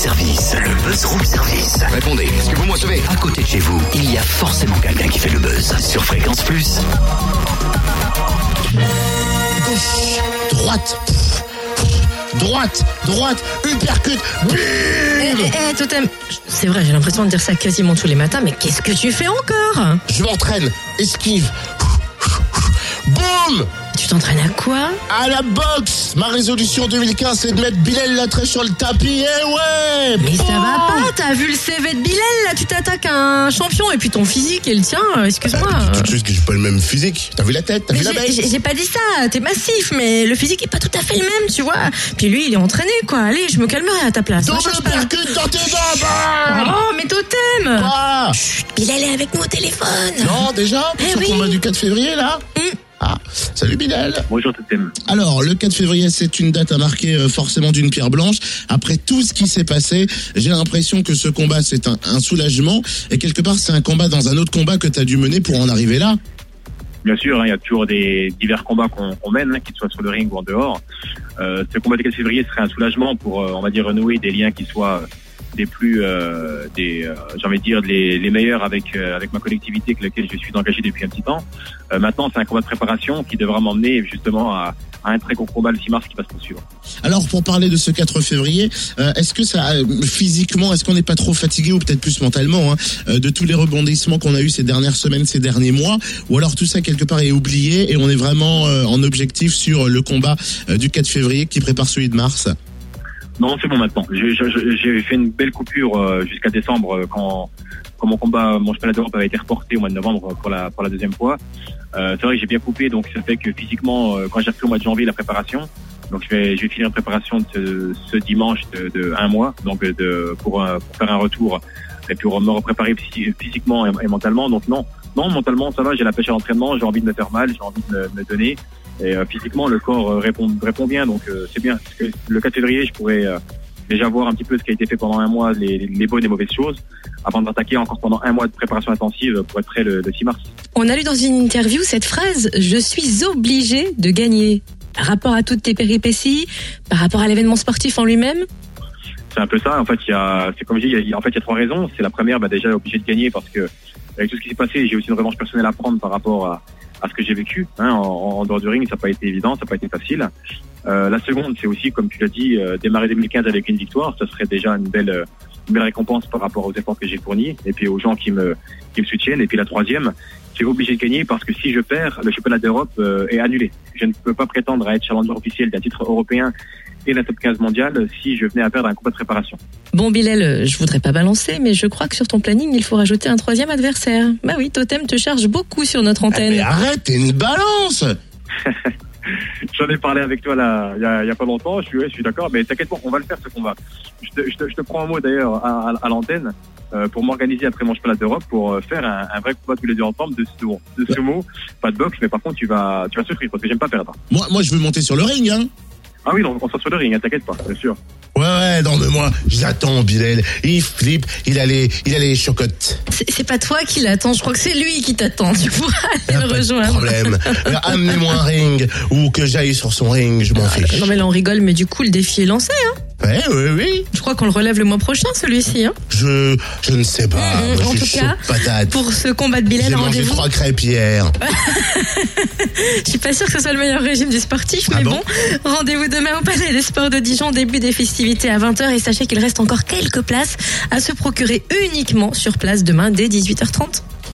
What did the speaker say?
service. Le buzz room service. Répondez, est-ce que vous me recevez? À côté de chez vous, il y a forcément quelqu'un qui fait le buzz. Sur Fréquence Plus. Gauche, droite, pff, pff, droite, droite, uppercut, Eh, bim eh, eh, Totem, c'est vrai, j'ai l'impression de dire ça quasiment tous les matins, mais qu'est-ce que tu fais encore? Je m'entraîne, esquive, boum Tu t'entraînes à quoi À la boxe Ma résolution 2015, c'est de mettre Bilal Latré sur le tapis, eh ouais Mais ça va pas, t'as vu le CV de Bilal là, tu t'attaques à un champion et puis ton physique et le tien, euh, excuse-moi. Ah, Tout de suite que j'ai pas le même physique. T'as vu la tête T'as vu la j'ai- bête j'ai pas dit ça, t'es massif, mais le physique est pas tout à fait le même, tu vois. Puis lui, il est entraîné, quoi. Allez, je me calmerai à ta place. Cherche pas. uppercut dans tes dents bam Oh, mais Totem Quoi Chut, Bilal est avec nous au téléphone. Non, déjà Pour Eh oui. combat du 4 février, là Mm. Ah, salut Bilal Bonjour Totem. Alors, le 4 février, c'est une date à marquer euh, forcément d'une pierre blanche. Après tout ce qui s'est passé, j'ai l'impression que ce combat, c'est un, un soulagement. Et quelque part, c'est un combat dans un autre combat que tu as dû mener pour en arriver là. Bien sûr, hein, il y a toujours des divers combats qu'on qu'on mène, hein, qu'ils soient sur le ring ou en dehors. Euh, ce combat du 4 février serait un soulagement pour, euh, on va dire, renouer des liens qui soient plus, euh, des, euh, j'ai envie de dire, les, meilleurs avec euh, avec ma collectivité avec laquelle je suis engagé depuis un petit temps. Euh, maintenant, c'est un combat de préparation qui devra m'emmener justement à, un très gros combat le 6 mars qui va se poursuivre. Alors, pour parler de ce 4 février, est-ce que ça, physiquement, est-ce qu'on n'est pas trop fatigué ou peut-être plus mentalement hein, de tous les rebondissements qu'on a eu ces dernières semaines, ces derniers mois, ou alors tout ça quelque part est oublié et on est vraiment en objectif sur le combat du 4 février qui prépare celui de mars? Non, c'est bon maintenant. J'ai fait une belle coupure euh, jusqu'à décembre euh, quand, quand mon combat, mon championnat d'Europe avait été reporté au mois de novembre pour la, pour la deuxième fois. Euh, c'est vrai que j'ai bien coupé, donc ça fait que physiquement, euh, quand j'ai repris au mois de janvier la préparation, donc je vais, je vais finir une préparation de ce, ce dimanche de, de un mois, donc euh, de, pour, euh, pour faire un retour et pour me repréparer physiquement et, mentalement. Donc non, non, mentalement ça va, j'ai la pêche à l'entraînement, j'ai envie de me faire mal, j'ai envie de me donner. Et euh, physiquement, le corps euh, répond, répond bien, donc euh, c'est bien. Parce que le 4 février, je pourrais déjà voir un petit peu ce qui a été fait pendant un mois, les, les bonnes et mauvaises choses, avant d'attaquer encore pendant un mois de préparation intensive pour être prêt le, le 6 mars. On a lu dans une interview cette phrase Je suis obligé de gagner. Par rapport à toutes tes péripéties, par rapport à l'événement sportif en lui-même? C'est un peu ça. En fait, il y a, c'est comme je dis, il y a, en fait, il y a trois raisons. C'est la première, bah, déjà obligé de gagner parce que avec tout ce qui s'est passé, j'ai aussi une revanche personnelle à prendre par rapport à, à ce que j'ai vécu. Hein, en, en dehors du ring, ça n'a pas été évident, ça n'a pas été facile. Euh, la seconde, c'est aussi, comme tu l'as dit, euh, démarrer 2015 avec une victoire. Ça serait déjà une belle, euh, belle récompense par rapport aux efforts que j'ai fournis et puis aux gens qui me, qui me soutiennent. Et puis la troisième, c'est obligé de gagner parce que si je perds, le championnat d'Europe euh, est annulé. Je ne peux pas prétendre à être challenger officiel d'un titre européen et d'un top 15 mondial si je venais à perdre un combat de préparation. Bon, Bilal, je voudrais pas balancer, mais je crois que sur ton planning, il faut rajouter un troisième adversaire. Bah oui, Totem te charge beaucoup sur notre Ah, antenne. mais arrête, t'es une balance J'en ai parlé avec toi là, il y a, il y a pas longtemps. Je suis, ouais, je suis d'accord, mais t'inquiète pas, on va le faire ce combat. Je te, je te, je te prends un mot d'ailleurs à, à, à l'antenne euh, pour m'organiser après mon championnat d'Europe pour euh, faire un, un vrai combat tous les deux ensemble de sumo. De sumo, pas de boxe, mais par contre tu vas, tu vas souffrir parce que j'aime pas perdre. moi, moi, je veux monter sur le ring, hein Ah oui, donc on sort sur le ring, hein, t'inquiète pas, bien sûr. Ouais, ouais, non, mais moi, j'attends Bilal. Il flippe, il a les, il a les chocottes. C'est pas toi qui l'attends, je crois que c'est lui qui t'attend. Tu pourras aller le pas de rejoindre. problème. Euh, Amenez-moi un ring ou que j'aille sur son ring, je m'en fiche. Non mais là on rigole, mais du coup le défi est lancé. Hein. Ouais, oui, oui. Je crois qu'on le relève le mois prochain celui-ci. Hein. Je, je ne sais pas. Mhm, Moi, en je tout cas, patate. Pour ce combat de Bilal, J'ai mangé rendez-vous. trois crêpes hier. Je suis pas sûre que ce soit le meilleur régime du sportif, Ah mais bon bon, rendez-vous demain au Palais des Sports de Dijon, début des festivités à 20h et sachez qu'il reste encore quelques places à se procurer uniquement sur place demain dès 18h30.